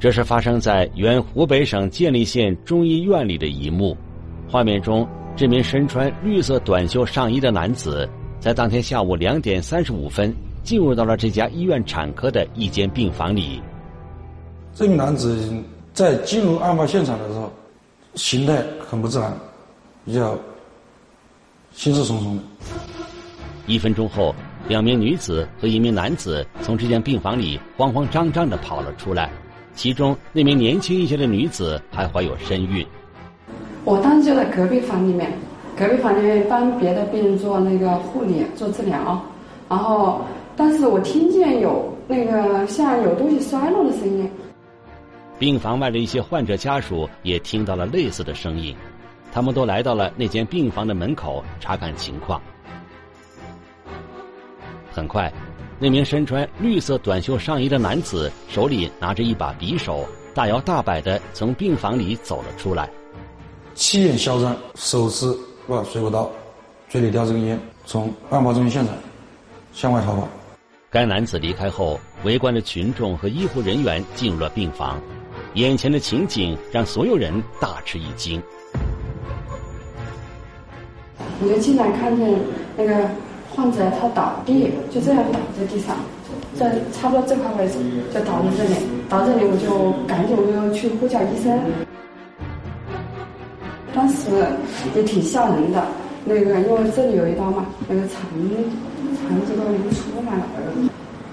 这是发生在原湖北省建利县中医院里的一幕。画面中，这名身穿绿色短袖上衣的男子，在当天下午两点三十五分进入到了这家医院产科的一间病房里。这名男子在进入案发现场的时候，形态很不自然，比较心事重重的。一分钟后，两名女子和一名男子从这间病房里慌慌张张的跑了出来。其中那名年轻一些的女子还怀有身孕。我当时就在隔壁房里面，隔壁房里面帮别的病人做那个护理、做治疗，然后，但是我听见有那个像有东西摔落的声音。病房外的一些患者家属也听到了类似的声音，他们都来到了那间病房的门口查看情况。很快。那名身穿绿色短袖上衣的男子手里拿着一把匕首，大摇大摆的从病房里走了出来，气焰嚣张，手持把水果刀，嘴里叼着根烟，从案发中心现场向外逃跑。该男子离开后，围观的群众和医护人员进入了病房，眼前的情景让所有人大吃一惊。我就进来看见那个。患者他倒地，就这样倒在地上，在差不多这块位置就倒在这里，倒这里我就赶紧我就去呼叫医生。当时也挺吓人的，那个因为这里有一刀嘛，那个肠肠子都流出来了，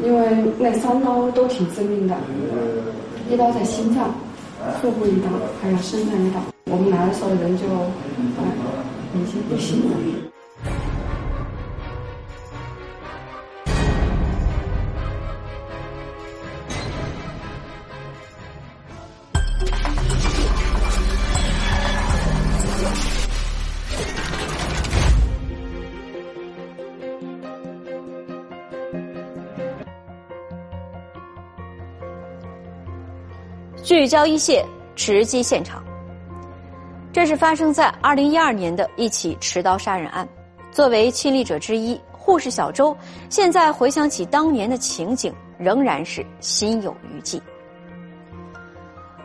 因为那三刀都挺致命的，一刀在心脏，腹部一刀，还有身上一刀。我们来的时候人就已经不行了。聚焦一线，直击现场。这是发生在二零一二年的一起持刀杀人案。作为亲历者之一，护士小周现在回想起当年的情景，仍然是心有余悸。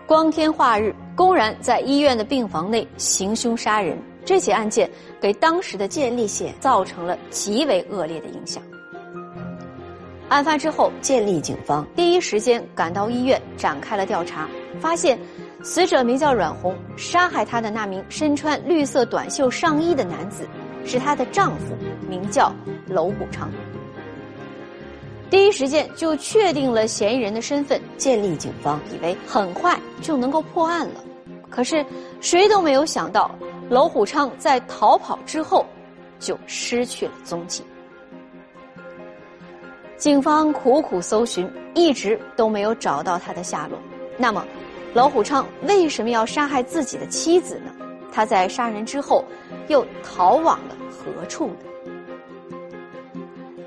光天化日，公然在医院的病房内行凶杀人，这起案件给当时的建立县造成了极为恶劣的影响。案发之后，建立警方第一时间赶到医院展开了调查，发现死者名叫阮红，杀害她的那名身穿绿色短袖上衣的男子是她的丈夫，名叫娄虎昌。第一时间就确定了嫌疑人的身份，建立警方以为很快就能够破案了，可是谁都没有想到，娄虎昌在逃跑之后就失去了踪迹。警方苦苦搜寻，一直都没有找到他的下落。那么，老虎昌为什么要杀害自己的妻子呢？他在杀人之后，又逃往了何处呢？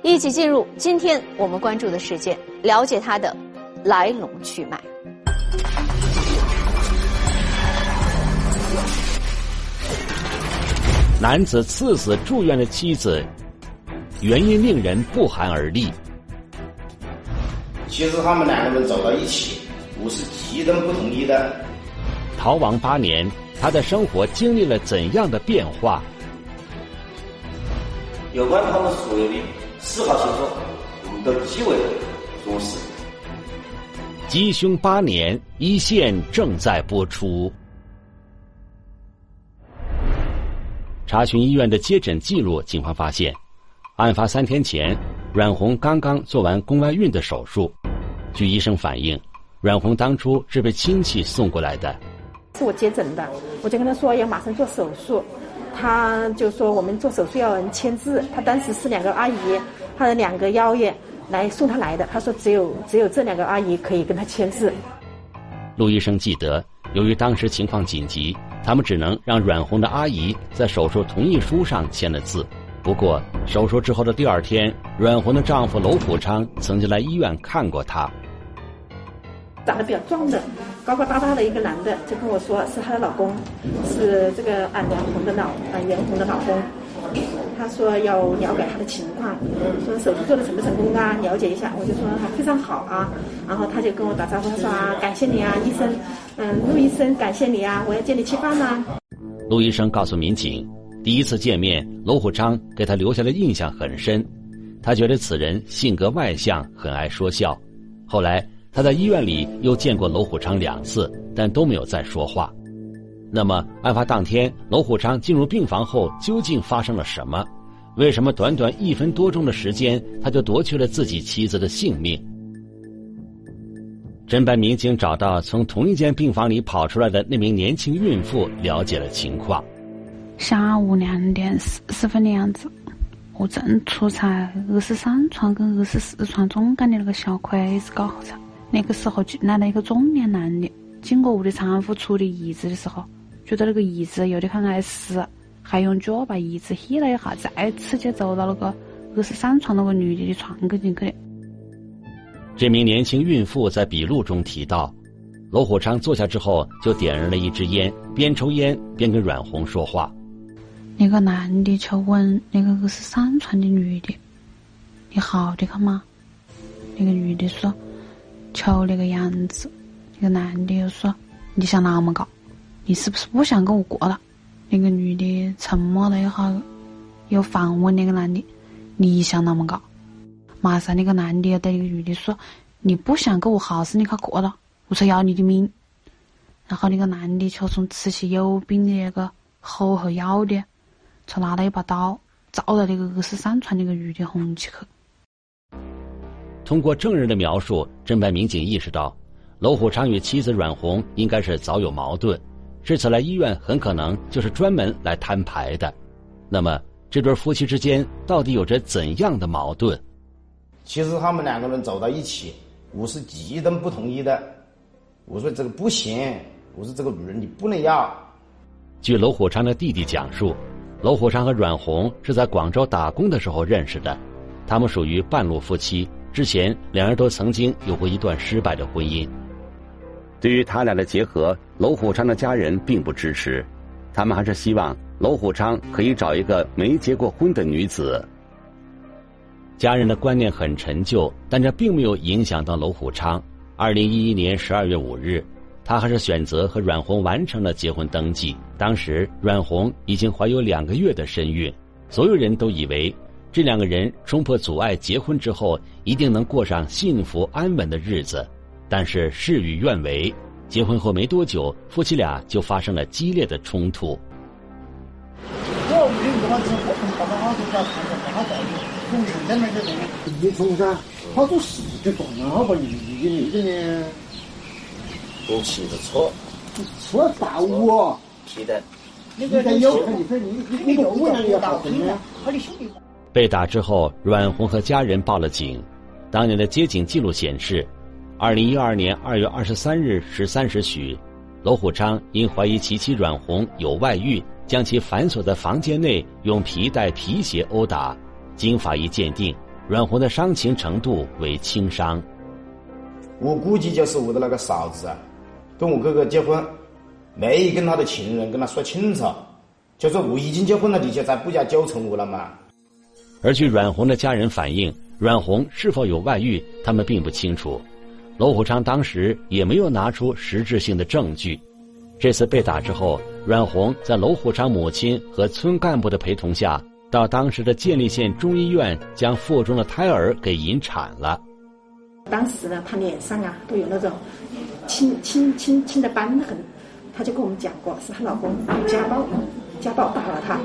一起进入今天我们关注的事件，了解他的来龙去脉。男子刺死住院的妻子，原因令人不寒而栗。其实他们两个人走到一起，我是极端不同意的。逃亡八年，他的生活经历了怎样的变化？有关他们所有的司法线索，我们都极为重视。缉凶八年，一线正在播出。查询医院的接诊记录，警方发现，案发三天前，阮红刚刚做完宫外孕的手术。据医生反映，阮红当初是被亲戚送过来的。是我接诊的，我就跟他说要马上做手术，他就说我们做手术要人签字。他当时是两个阿姨，他的两个幺爷来送他来的。他说只有只有这两个阿姨可以跟他签字。陆医生记得，由于当时情况紧急，他们只能让阮红的阿姨在手术同意书上签了字。不过手术之后的第二天，阮红的丈夫娄普昌曾经来医院看过她。长得比较壮的，高高大大的一个男的，就跟我说是她的老公，是这个啊梁红的老啊袁红的老公。他说要了解他的情况，说手术做的成不成功啊？了解一下，我就说还非常好啊。然后他就跟我打招呼，他说啊，感谢你啊，医生，嗯，陆医生，感谢你啊，我要接你吃饭呢。陆医生告诉民警，第一次见面，罗虎昌给他留下的印象很深，他觉得此人性格外向，很爱说笑。后来他在医院里又见过娄虎昌两次，但都没有再说话。那么，案发当天，娄虎昌进入病房后，究竟发生了什么？为什么短短一分多钟的时间，他就夺去了自己妻子的性命？侦办民警找到从同一间病房里跑出来的那名年轻孕妇，了解了情况。下午两点四十分的样子，我正出差二十三床跟二十四床中间的那个小奎子搞好那个时候进来了一个中年男的，经过我的产妇处理椅子的时候。觉得那个椅子有点很碍事，还用脚把椅子踢了一下，再次就走到那个二十三床那个女的的床跟前去的。这名年轻孕妇在笔录中提到，罗虎昌坐下之后就点燃了一支烟，边抽烟边跟阮红说话。那个男的就问那个二十三床的女的：“你好的看吗？”那个女的说：“瞧那个样子。”那个男的又说：“你想那么搞？”你是不是不想跟我过了？那个女的沉默了？一下，又反问那个男的：“你想那么搞？”马上那个男的对那个女的说：“你不想跟我好事，你快过了，我才要你的命。”然后那个男的就从吃起有病的那个后后腰的，就拿了？一把刀，照到那个二十三床那个女的红起去。通过证人的描述，侦办民警意识到，娄虎昌与妻子阮红应该是早有矛盾。这次来医院很可能就是专门来摊牌的，那么这对夫妻之间到底有着怎样的矛盾？其实他们两个人走到一起，我是极端不同意的。我说这个不行，我说这个女人你不能要。据娄虎昌的弟弟讲述，娄虎昌和阮红是在广州打工的时候认识的，他们属于半路夫妻，之前两人都曾经有过一段失败的婚姻。对于他俩的结合，娄虎昌的家人并不支持，他们还是希望娄虎昌可以找一个没结过婚的女子。家人的观念很陈旧，但这并没有影响到娄虎昌。二零一一年十二月五日，他还是选择和阮红完成了结婚登记。当时阮红已经怀有两个月的身孕，所有人都以为这两个人冲破阻碍结婚之后，一定能过上幸福安稳的日子。但是事与愿违，结婚后没多久，夫妻俩就发生了激烈的冲突。你从噻，他做事就断了，好把你你那个呢？我骑着车，车到我。是的。那个有，你说你你你为啥要报警呢？被打之后，阮红和家人报了警。当年的接警记录显示。二零一二年二月二十三日十三时许，罗虎昌因怀疑其妻阮红有外遇，将其反锁在房间内，用皮带、皮鞋殴打。经法医鉴定，阮红的伤情程度为轻伤。我估计就是我的那个嫂子啊，跟我哥哥结婚，没跟他的情人跟他说清楚，就说我已经结婚了，你就再不要纠缠我了嘛。而据阮红的家人反映，阮红是否有外遇，他们并不清楚。娄虎昌当时也没有拿出实质性的证据。这次被打之后，阮红在娄虎昌母亲和村干部的陪同下，到当时的建立县中医院将腹中的胎儿给引产了。当时呢，他脸上啊都有那种青青青青的斑痕，他就跟我们讲过，是她老公家暴，家暴打了她。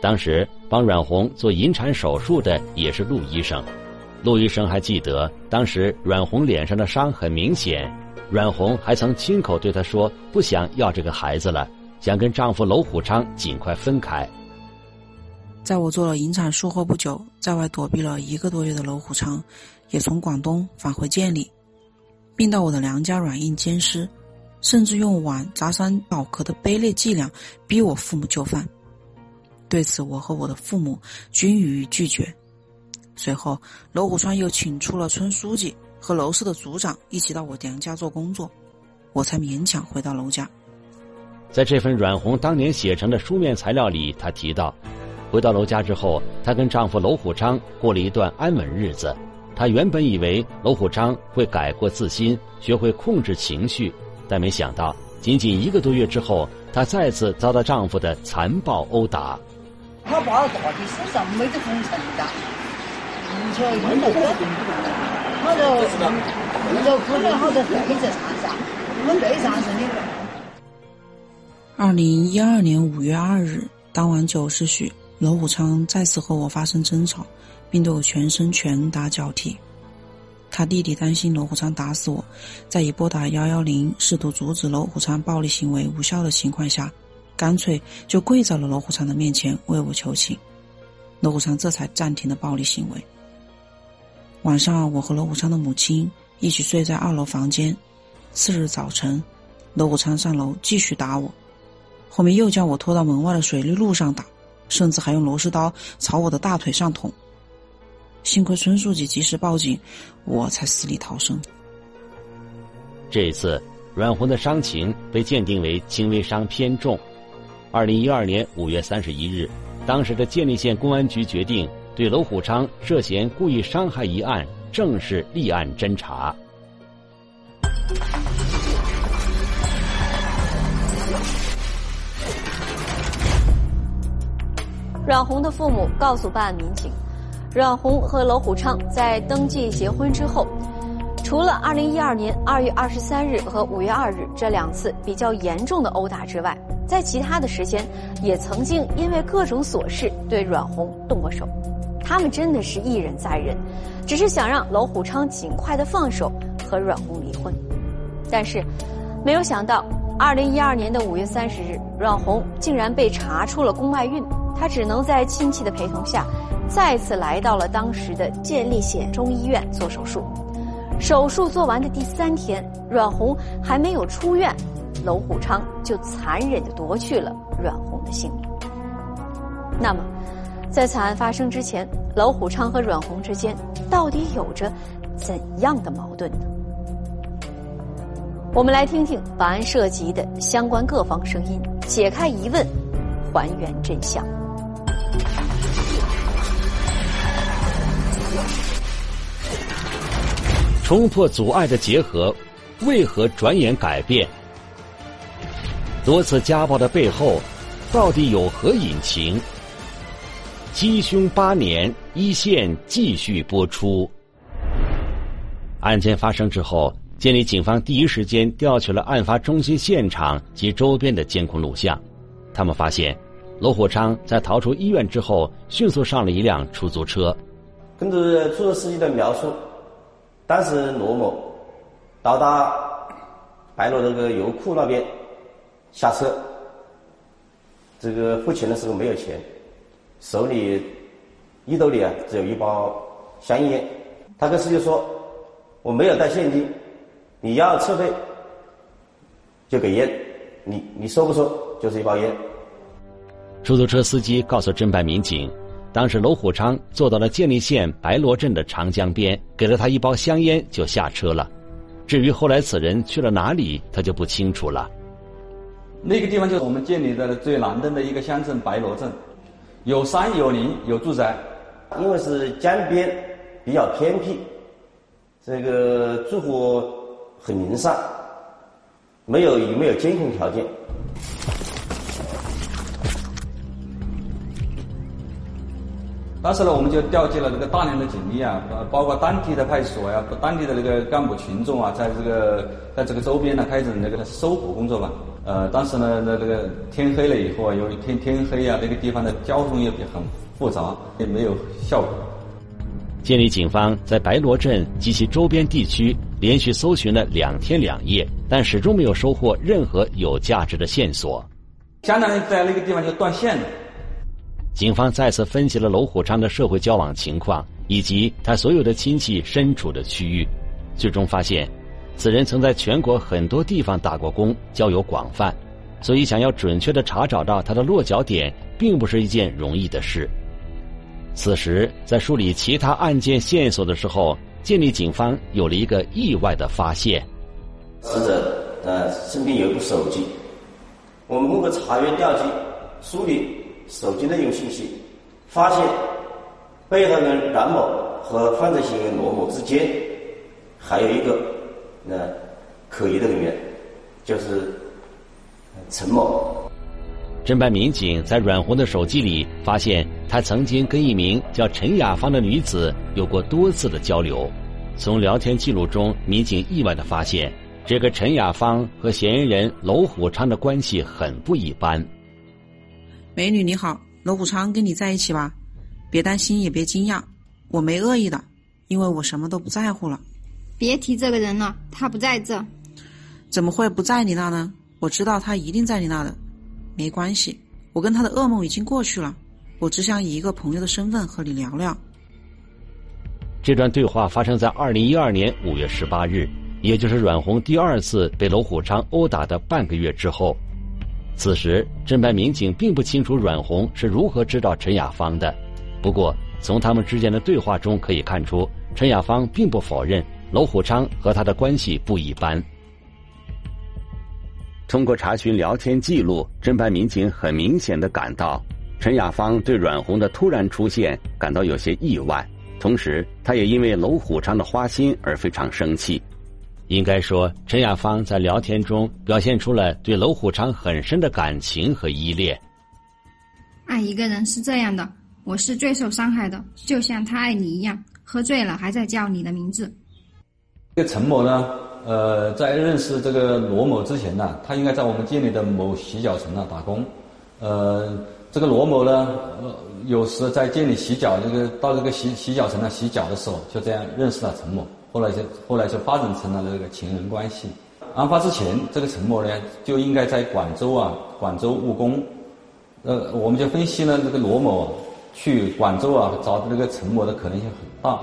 当时帮阮红做引产手术的也是陆医生。陆医生还记得，当时阮红脸上的伤很明显，阮红还曾亲口对他说不想要这个孩子了，想跟丈夫娄虎昌尽快分开。在我做了引产术后不久，在外躲避了一个多月的娄虎昌，也从广东返回建里，并到我的娘家软硬兼施，甚至用碗砸伤脑壳的卑劣伎俩逼我父母就范。对此，我和我的父母均予以拒绝。随后，娄虎川又请出了村书记和楼氏的组长一起到我娘家做工作，我才勉强回到娄家。在这份阮红当年写成的书面材料里，她提到，回到娄家之后，她跟丈夫娄虎昌过了一段安稳日子。她原本以为娄虎昌会改过自新，学会控制情绪，但没想到仅仅一个多月之后，她再次遭到丈夫的残暴殴打。他把我打的身上没得红尘的，而且用的火，他就他就可能好多黑在身上，我们背上是那个。二零一二年五月二日，当晚九时许，娄虎昌再次和我发生争吵，并对我全身拳打脚踢。他弟弟担心娄虎昌打死我，在已拨打幺幺零试图阻止娄虎昌暴力行为无效的情况下，干脆就跪在了罗虎昌的面前为我求情。罗虎昌这才暂停了暴力行为。晚上，我和罗虎昌的母亲一起睡在二楼房间。次日早晨，罗虎昌上楼继续打我。后面又将我拖到门外的水泥路上打，甚至还用螺丝刀朝我的大腿上捅。幸亏村书记及时报警，我才死里逃生。这次，阮红的伤情被鉴定为轻微伤偏重。二零一二年五月三十一日，当时的建立县公安局决定对娄虎昌涉嫌故意伤害一案正式立案侦查。阮红的父母告诉办案民警，阮红和娄虎昌在登记结婚之后，除了2012年2月23日和5月2日这两次比较严重的殴打之外，在其他的时间也曾经因为各种琐事对阮红动过手。他们真的是一忍再忍，只是想让娄虎昌尽快的放手和阮红离婚。但是，没有想到，2012年的5月30日，阮红竟然被查出了宫外孕。她只能在亲戚的陪同下，再次来到了当时的建立县中医院做手术。手术做完的第三天，阮红还没有出院，娄虎昌就残忍地夺去了阮红的性命。那么，在惨案发生之前，娄虎昌和阮红之间到底有着怎样的矛盾呢？我们来听听本案涉及的相关各方声音，解开疑问，还原真相。冲破阻碍的结合，为何转眼改变？多次家暴的背后，到底有何隐情？鸡凶八年，一线继续播出。案件发生之后，建立警方第一时间调取了案发中心现场及周边的监控录像。他们发现，罗虎昌在逃出医院之后，迅速上了一辆出租车。根据出租车司机的描述。当时罗某到达白罗那个油库那边下车，这个付钱的时候没有钱，手里衣兜里啊只有一包香烟。他跟司机说：“我没有带现金，你要车费就给烟，你你收不收就是一包烟。”出租车司机告诉侦办民警。当时，娄虎昌坐到了建利县白罗镇的长江边，给了他一包香烟，就下车了。至于后来此人去了哪里，他就不清楚了。那个地方就是我们建立的最南端的一个乡镇白罗镇，有山有林有住宅，因为是江边，比较偏僻，这个住户很零散，没有也没有监控条件。当时呢，我们就调集了这个大量的警力啊，呃，包括当地的派出所呀、当地的那个干部群众啊，在这个在这个周边呢，开展那个搜捕工作吧。呃，当时呢，那这个天黑了以后啊，由于天天黑啊，那个地方的交通也很复杂，也没有效果。建立警方在白罗镇及其周边地区连续搜寻了两天两夜，但始终没有收获任何有价值的线索。相当于在那个地方就断线了。警方再次分析了娄虎昌的社会交往情况，以及他所有的亲戚身处的区域，最终发现，此人曾在全国很多地方打过工，交友广泛，所以想要准确的查找到他的落脚点，并不是一件容易的事。此时，在梳理其他案件线索的时候，建立警方有了一个意外的发现：死者呃身边有一部手机，我们通过查阅调集梳理。手机内容信息，发现被害人冉某和犯罪嫌疑人罗某之间还有一个呃可疑的人员，就是陈某。侦办民警在阮红的手机里发现，他曾经跟一名叫陈雅芳的女子有过多次的交流。从聊天记录中，民警意外的发现，这个陈雅芳和嫌疑人娄虎昌的关系很不一般。美女你好，娄虎昌跟你在一起吧，别担心也别惊讶，我没恶意的，因为我什么都不在乎了。别提这个人了，他不在这。怎么会不在你那呢？我知道他一定在你那的。没关系，我跟他的噩梦已经过去了。我只想以一个朋友的身份和你聊聊。这段对话发生在二零一二年五月十八日，也就是阮红第二次被娄虎昌殴打的半个月之后。此时，侦办民警并不清楚阮红是如何知道陈雅芳的。不过，从他们之间的对话中可以看出，陈雅芳并不否认娄虎昌和他的关系不一般。通过查询聊天记录，侦办民警很明显的感到，陈雅芳对阮红的突然出现感到有些意外，同时，他也因为娄虎昌的花心而非常生气。应该说，陈雅芳在聊天中表现出了对娄虎昌很深的感情和依恋。爱一个人是这样的，我是最受伤害的，就像他爱你一样，喝醉了还在叫你的名字。这个陈某呢？呃，在认识这个罗某之前呢，他应该在我们店里的某洗脚城呢打工。呃，这个罗某呢，呃，有时在店里洗脚，这个到这个洗洗脚城呢洗脚的时候，就这样认识了陈某。后来就后来就发展成了这个情人关系。案发之前，这个陈某呢就应该在广州啊，广州务工。呃，我们就分析呢，这个罗某去广州啊找这个陈某的可能性很大。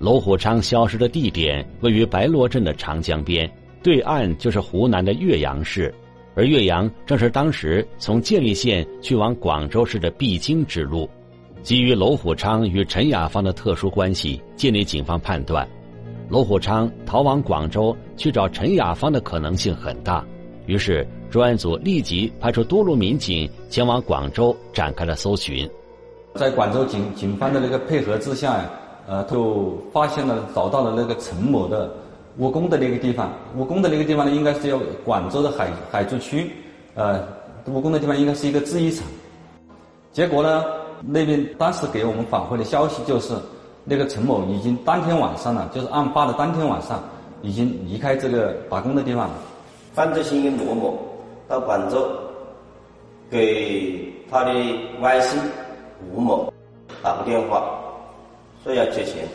娄虎昌消失的地点位于白罗镇的长江边，对岸就是湖南的岳阳市，而岳阳正是当时从建立县去往广州市的必经之路。基于娄虎昌与陈雅芳的特殊关系，建立警方判断，娄虎昌逃往广州去找陈雅芳的可能性很大。于是专案组立即派出多路民警前往广州展开了搜寻。在广州警警方的那个配合之下呀。呃，就发现了，找到了那个陈某的务工的那个地方。务工的那个地方呢，应该是要广州的海海珠区。呃，务工的地方应该是一个制衣厂。结果呢，那边当时给我们反馈的消息就是，那个陈某已经当天晚上呢，就是案发的当天晚上，已经离开这个打工的地方了。犯罪嫌疑人罗某到广州，给他的外甥吴某打过电话。说要借钱，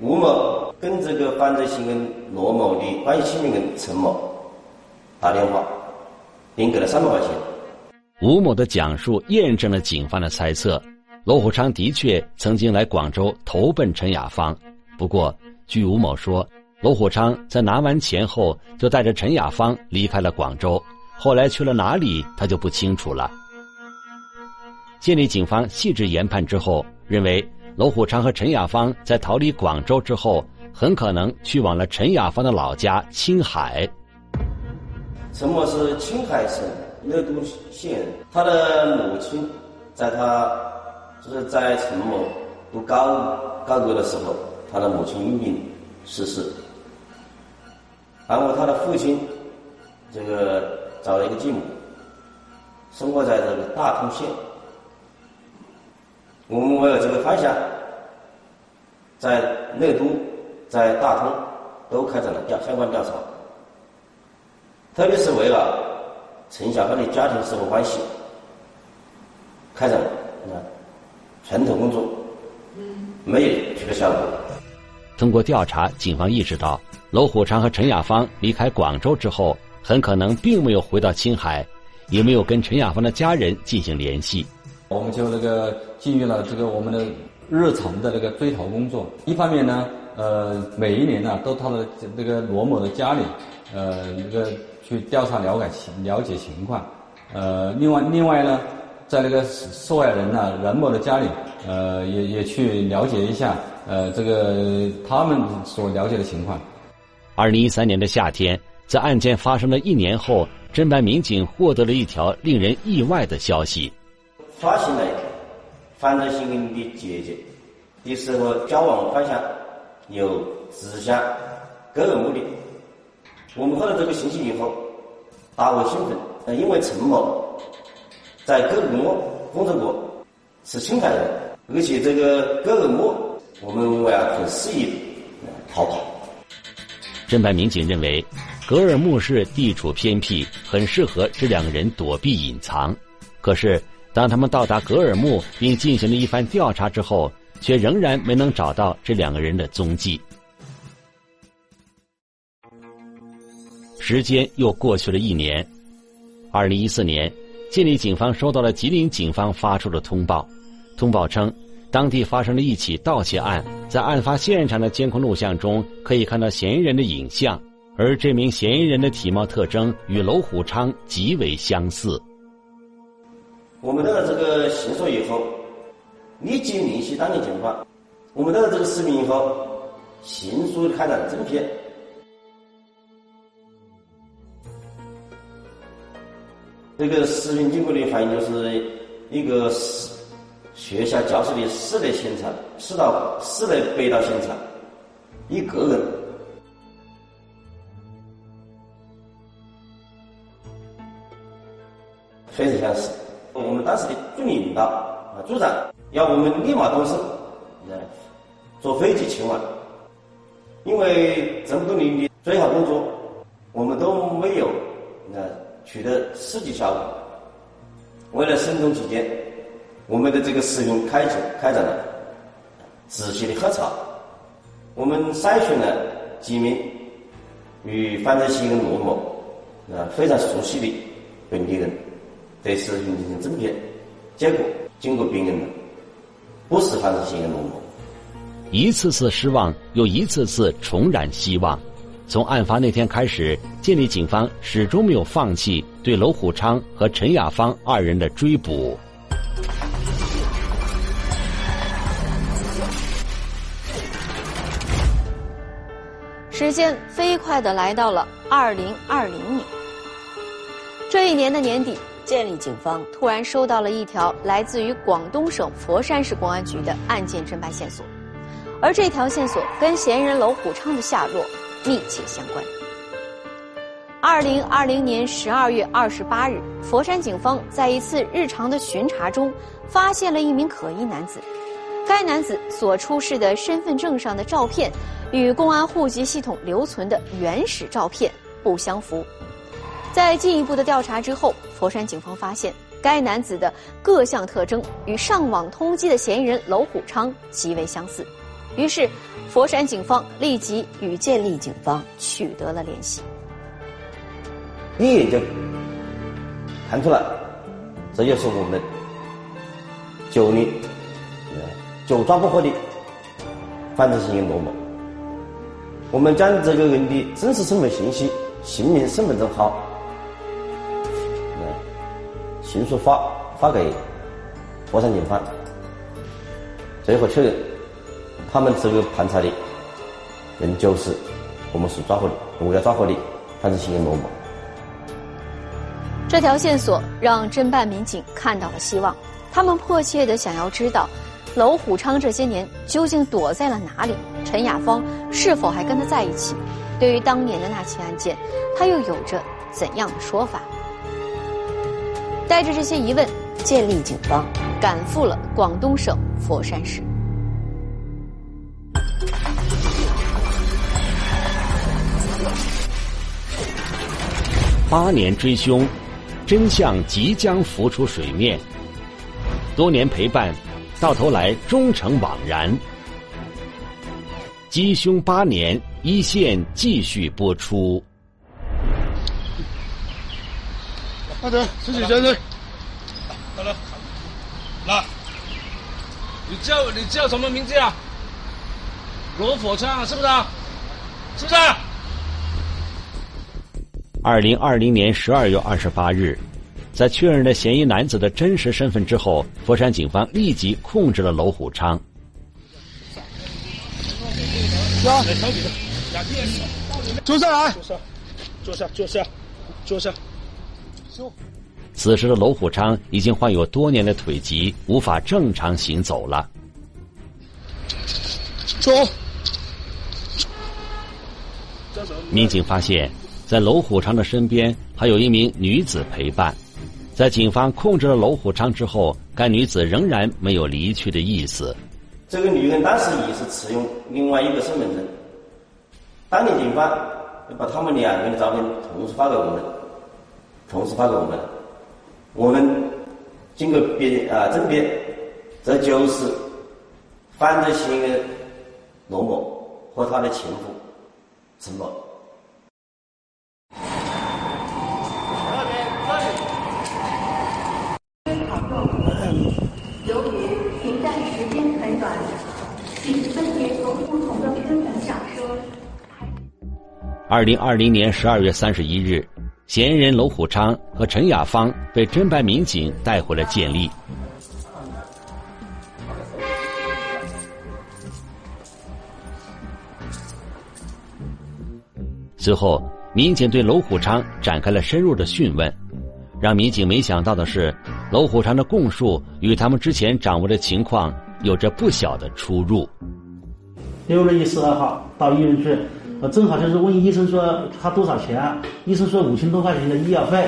吴某跟这个犯罪嫌疑人罗某的关系人陈某打电话，并给了三百块钱。吴某的讲述验证了警方的猜测，罗虎昌的确曾经来广州投奔陈雅芳。不过，据吴某说，罗虎昌在拿完钱后就带着陈雅芳离开了广州，后来去了哪里他就不清楚了。建立警方细致研判之后，认为。罗虎昌和陈雅芳在逃离广州之后，很可能去往了陈雅芳的老家青海。陈某是青海省乐都县人，他的母亲在他就是在陈某读高高中的时候，他的母亲因病逝世。然后他的父亲这个找了一个继母，生活在这个大同县。我们为了这个方向，在内都、在大通都开展了调相关调查，特别是为了陈小芳的家庭生活关系，开展了全头工作，没有取得效果。通过调查，警方意识到，娄虎昌和陈雅芳离开广州之后，很可能并没有回到青海，也没有跟陈雅芳的家人进行联系。我们就那个进入了这个我们的日常的那个追逃工作。一方面呢，呃，每一年呢都到了这个罗某的家里，呃，那个去调查了解情了解情况。呃，另外另外呢，在那个受害人呢任某的家里，呃，也也去了解一下，呃，这个他们所了解的情况。二零一三年的夏天，在案件发生的一年后，侦办民警获得了一条令人意外的消息。发现了一个犯罪嫌疑人的姐姐的时候交往方向有指向个人目的。我们获得这个信息以后，大为兴奋。呃，因为陈某在个人莫工作过，是青海人，而且这个个人莫，我们认为啊很适宜逃跑。侦办民警认为，格尔木市地处偏僻，很适合这两个人躲避隐藏。可是，当他们到达格尔木并进行了一番调查之后，却仍然没能找到这两个人的踪迹。时间又过去了一年，二零一四年，建立警方收到了吉林警方发出的通报，通报称，当地发生了一起盗窃案，在案发现场的监控录像中可以看到嫌疑人的影像，而这名嫌疑人的体貌特征与娄虎昌极为相似。我们得到这个线索以后，立即联系当地警方。我们得到这个视频以后，迅速开展侦破。这个视频经过的反映就是一个学校教室的室内现场，四道室内被盗现场，一个人，非常相似。当时的助理领导啊，组长要我们立马动身，呃，坐飞机前往，因为这么多年的追查工作，我们都没有呃取得实际效果。为了慎重起见，我们的这个视频开展开展了仔细的核查，我们筛选了几名与犯罪嫌疑人罗某啊非常熟悉的本地人。对事情进行甄别，结果经过辨认了，不是犯罪嫌疑人。一次次失望，又一次次重燃希望。从案发那天开始，建立警方始终没有放弃对娄虎昌和陈雅芳二人的追捕。时间飞快的来到了二零二零年，这一年的年底。建立警方突然收到了一条来自于广东省佛山市公安局的案件侦办线索，而这条线索跟嫌疑人娄虎昌的下落密切相关。二零二零年十二月二十八日，佛山警方在一次日常的巡查中，发现了一名可疑男子。该男子所出示的身份证上的照片，与公安户籍系统留存的原始照片不相符。在进一步的调查之后，佛山警方发现该男子的各项特征与上网通缉的嫌疑人娄虎昌极为相似，于是佛山警方立即与建立警方取得了联系。一眼就看出来，这就是我们九年久抓不获的犯罪嫌疑人罗某。我们将这个人的真实身份信息、姓名、身份证号。迅速发发给佛山警方，最后确认他们这个盘查的人就是我们所抓获的、我们要抓获的犯罪嫌疑人某某。这条线索让侦办民警看到了希望，他们迫切的想要知道娄虎昌这些年究竟躲在了哪里，陈雅芳是否还跟他在一起？对于当年的那起案件，他又有着怎样的说法？带着这些疑问，建立警方赶赴了广东省佛山市。八年追凶，真相即将浮出水面。多年陪伴，到头来终成枉然。缉凶八年，一线继续播出。好的，自己先生。好了，来，你叫你叫什么名字啊？罗火枪是不是？啊是不是？二零二零年十二月二十八日，在确认了嫌疑男子的真实身份之后，佛山警方立即控制了娄虎昌。坐下来，坐下，坐下，坐下，坐下。此时的娄虎昌已经患有多年的腿疾，无法正常行走了。走。民警发现，在娄虎昌的身边还有一名女子陪伴。在警方控制了娄虎昌之后，该女子仍然没有离去的意思。这个女人当时也是持有另外一个身份证。当地警方把他们两个人的照片同时发给我们，同时发给我们。我们经过辨啊甄别，这就是犯罪嫌疑人罗某和他的情妇陈某。由于停站时间很短，请分别从不同的身份上说。二零二零年十二月三十一日。嫌疑人娄虎昌和陈雅芳被侦办民警带回了建立。随后，民警对娄虎昌展开了深入的讯问。让民警没想到的是，娄虎昌的供述与他们之前掌握的情况有着不小的出入。六月一十二号到医院去。我正好就是问医生说他多少钱，医生说五千多块钱的医药费，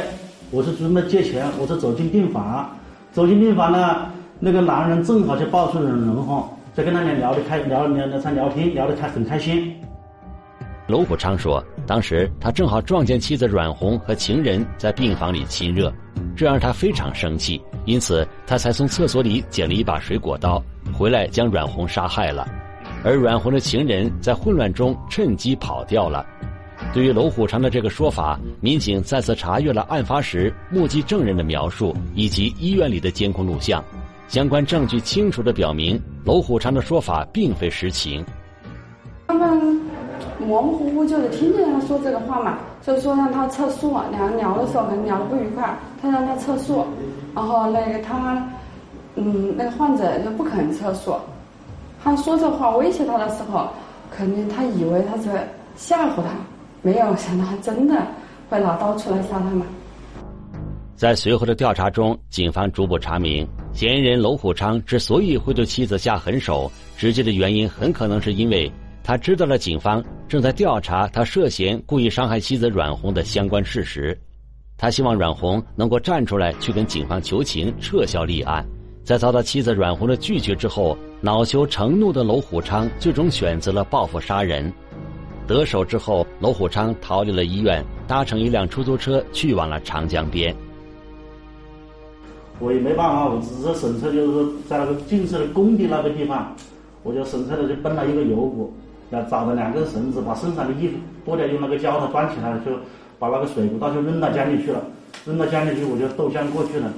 我是准备借钱，我是走进病房，走进病房呢，那个男人正好就抱出人人哈，在跟他俩聊得开，聊聊聊他聊天聊得开很开心。娄虎昌说，当时他正好撞见妻子阮红和情人在病房里亲热，这让他非常生气，因此他才从厕所里捡了一把水果刀，回来将阮红杀害了。而阮红的情人在混乱中趁机跑掉了。对于娄虎昌的这个说法，民警再次查阅了案发时目击证人的描述以及医院里的监控录像，相关证据清楚地表明娄虎昌的说法并非实情。他们模模糊糊就是听见他说这个话嘛，就说让他撤诉，两人聊的时候可能聊得不愉快，他让他撤诉，然后那个他，嗯，那个患者就不肯撤诉。他说这话威胁他的时候，肯定他以为他是吓唬他，没有想到他真的会拿刀出来杀他嘛。在随后的调查中，警方逐步查明，嫌疑人娄虎昌之所以会对妻子下狠手，直接的原因很可能是因为他知道了警方正在调查他涉嫌故意伤害妻子阮红的相关事实，他希望阮红能够站出来去跟警方求情，撤销立案。在遭到妻子阮红的拒绝之后，恼羞成怒的娄虎昌最终选择了报复杀人。得手之后，娄虎昌逃离了医院，搭乘一辆出租车去往了长江边。我也没办法，我只是神车，就是在那个建设的工地那个地方，我就神车的就奔了一个油谷，要找了两根绳子，把身上的衣服脱掉，用那个胶带装起来，就把那个水果刀就扔到江里去了。扔到江里去，我就渡江过去了。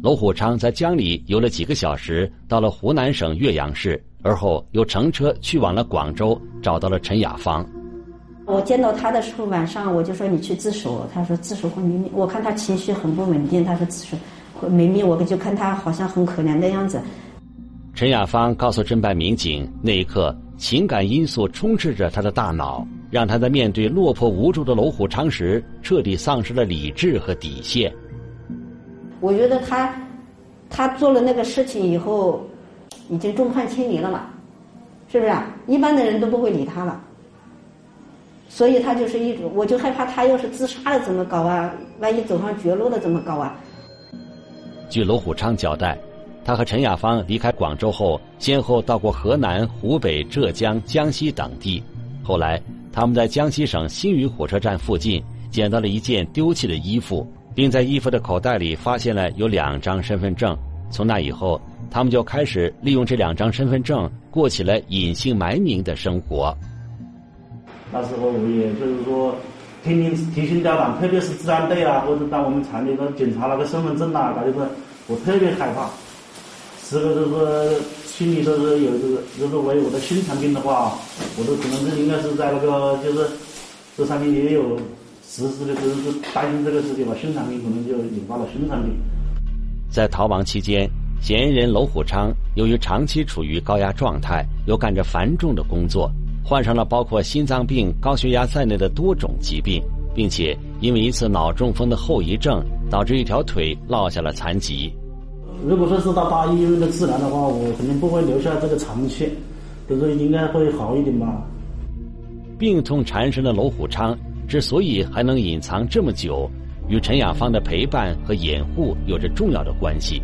娄虎昌在江里游了几个小时，到了湖南省岳阳市，而后又乘车去往了广州，找到了陈雅芳。我见到他的时候，晚上我就说你去自首，他说自首会没命。我看他情绪很不稳定，他说自首会没命，我就看他好像很可怜的样子。陈雅芳告诉侦办民警，那一刻情感因素充斥着他的大脑，让他在面对落魄无助的娄虎昌时，彻底丧失了理智和底线。我觉得他，他做了那个事情以后，已经众叛亲离了嘛，是不是？啊一般的人都不会理他了，所以他就是一种，我就害怕他要是自杀了怎么搞啊？万一走上绝路了怎么搞啊？据罗虎昌交代，他和陈雅芳离开广州后，先后到过河南、湖北、浙江、江西等地。后来，他们在江西省新余火车站附近捡到了一件丢弃的衣服。并在衣服的口袋里发现了有两张身份证。从那以后，他们就开始利用这两张身份证过起了隐姓埋名的生活。那时候，我也就是说，天天提心吊胆，特别是治安队啊，或者当我们厂里头检查那个身份证啊，感觉是我特别害怕，时刻都是心里都是有这个，如果我有我的新产品的话，我都可能是应该是在那个就是这上面也有。实施的就是担心这个事情吧，生产病可能就引发了生产病。在逃亡期间，嫌疑人娄虎昌由于长期处于高压状态，又干着繁重的工作，患上了包括心脏病、高血压在内的多种疾病，并且因为一次脑中风的后遗症，导致一条腿落下了残疾。如果说是到大医院的治疗的话，我肯定不会留下这个长期，就是应该会好一点吧。病痛缠身的娄虎昌之所以还能隐藏这么久，与陈雅芳的陪伴和掩护有着重要的关系。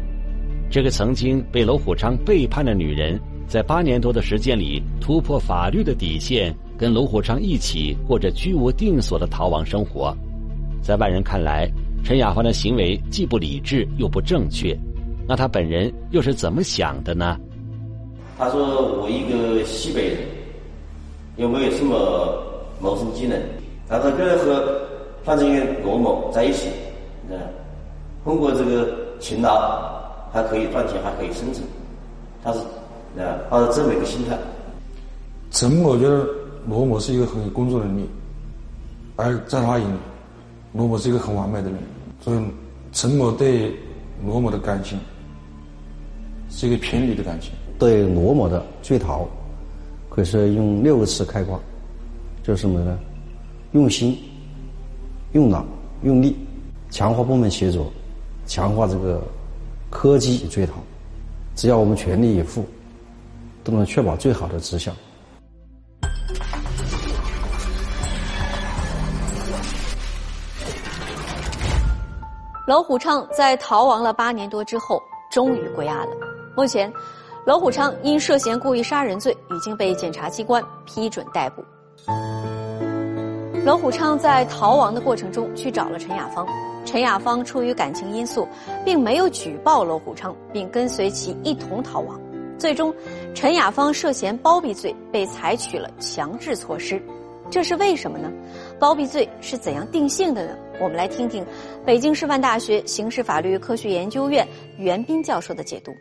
这个曾经被娄虎昌背叛的女人，在八年多的时间里突破法律的底线，跟娄虎昌一起过着居无定所的逃亡生活。在外人看来，陈雅芳的行为既不理智又不正确。那她本人又是怎么想的呢？他说：“我一个西北人，又没有什么谋生技能，他说个和范正元罗某在一起，嗯，通过这个勤劳还可以赚钱，还可以生存。他是啊，抱着这么一个心态。陈某觉得罗某是一个很有工作能力，而在他眼里，罗某是一个很完美的人，所以陈某对罗某的感情。”是一个偏离的感情。对罗某的追逃，可以说用六个词概括，就是什么呢？用心、用脑、用力，强化部门协作，强化这个科技追逃。只要我们全力以赴，都能确保最好的绩效。娄虎昌在逃亡了八年多之后，终于归案了。目前，娄虎昌因涉嫌故意杀人罪已经被检察机关批准逮捕。娄虎昌在逃亡的过程中去找了陈雅芳，陈雅芳出于感情因素，并没有举报娄虎昌，并跟随其一同逃亡。最终，陈雅芳涉嫌包庇罪被采取了强制措施，这是为什么呢？包庇罪是怎样定性的呢？我们来听听北京师范大学刑事法律科学研究院袁斌教授的解读。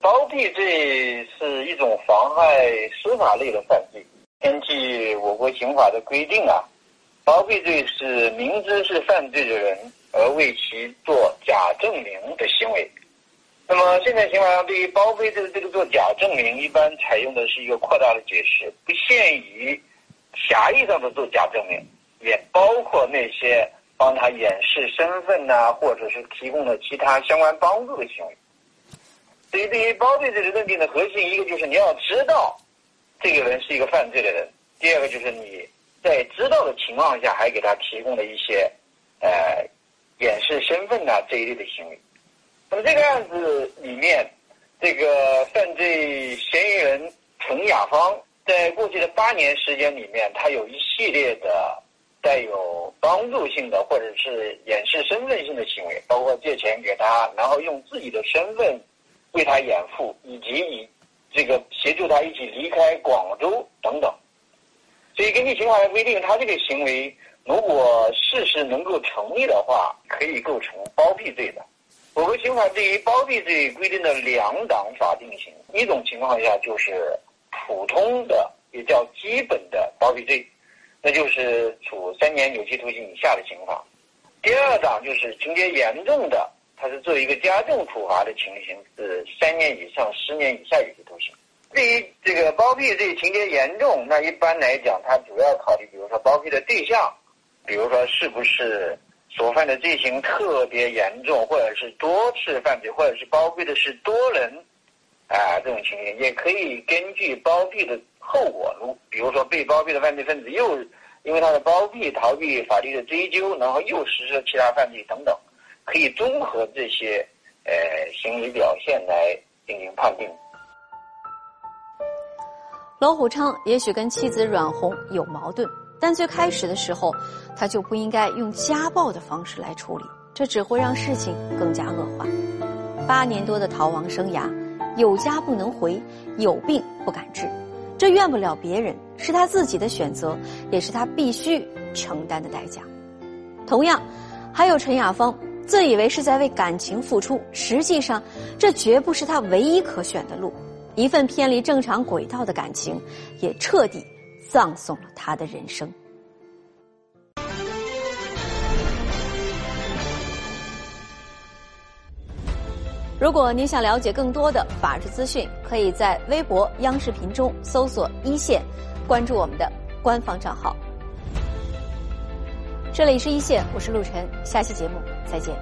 包庇罪是一种妨害司法类的犯罪。根据我国刑法的规定啊，包庇罪是明知是犯罪的人而为其做假证明的行为。那么现在刑法上对于包庇罪的这个做假证明，一般采用的是一个扩大的解释，不限于狭义上的做假证明，也包括那些帮他掩饰身份呐，或者是提供了其他相关帮助的行为。所以，对于包庇罪的认定的核心，一个就是你要知道这个人是一个犯罪的人；第二个就是你在知道的情况下还给他提供了一些呃掩饰身份呐这一类的行为。那么这个案子里面，这个犯罪嫌疑人陈雅芳，在过去的八年时间里面，他有一系列的带有帮助性的或者是掩饰身份性的行为，包括借钱给他，然后用自己的身份。为他掩护，以及以这个协助他一起离开广州等等，所以根据刑法的规定，他这个行为如果事实能够成立的话，可以构成包庇罪的。我国刑法对于包庇罪规定的两档法定刑，一种情况下就是普通的，也叫基本的包庇罪，那就是处三年有期徒刑以下的刑罚；第二档就是情节严重的。它是作为一个加重处罚的情形，是三年以上十年以下有期徒刑。对于这个包庇罪情节严重，那一般来讲，它主要考虑，比如说包庇的对象，比如说是不是所犯的罪行特别严重，或者是多次犯罪，或者是包庇的是多人，啊，这种情形也可以根据包庇的后果，如比如说被包庇的犯罪分子又因为他的包庇逃避法律的追究，然后又实施其他犯罪等等。可以综合这些呃行为表现来进行判定。罗虎昌也许跟妻子阮红有矛盾，但最开始的时候，他就不应该用家暴的方式来处理，这只会让事情更加恶化。八年多的逃亡生涯，有家不能回，有病不敢治，这怨不了别人，是他自己的选择，也是他必须承担的代价。同样，还有陈雅芳。自以为是在为感情付出，实际上，这绝不是他唯一可选的路。一份偏离正常轨道的感情，也彻底葬送了他的人生。如果您想了解更多的法治资讯，可以在微博、央视频中搜索“一线”，关注我们的官方账号。这里是一线，我是陆晨，下期节目再见。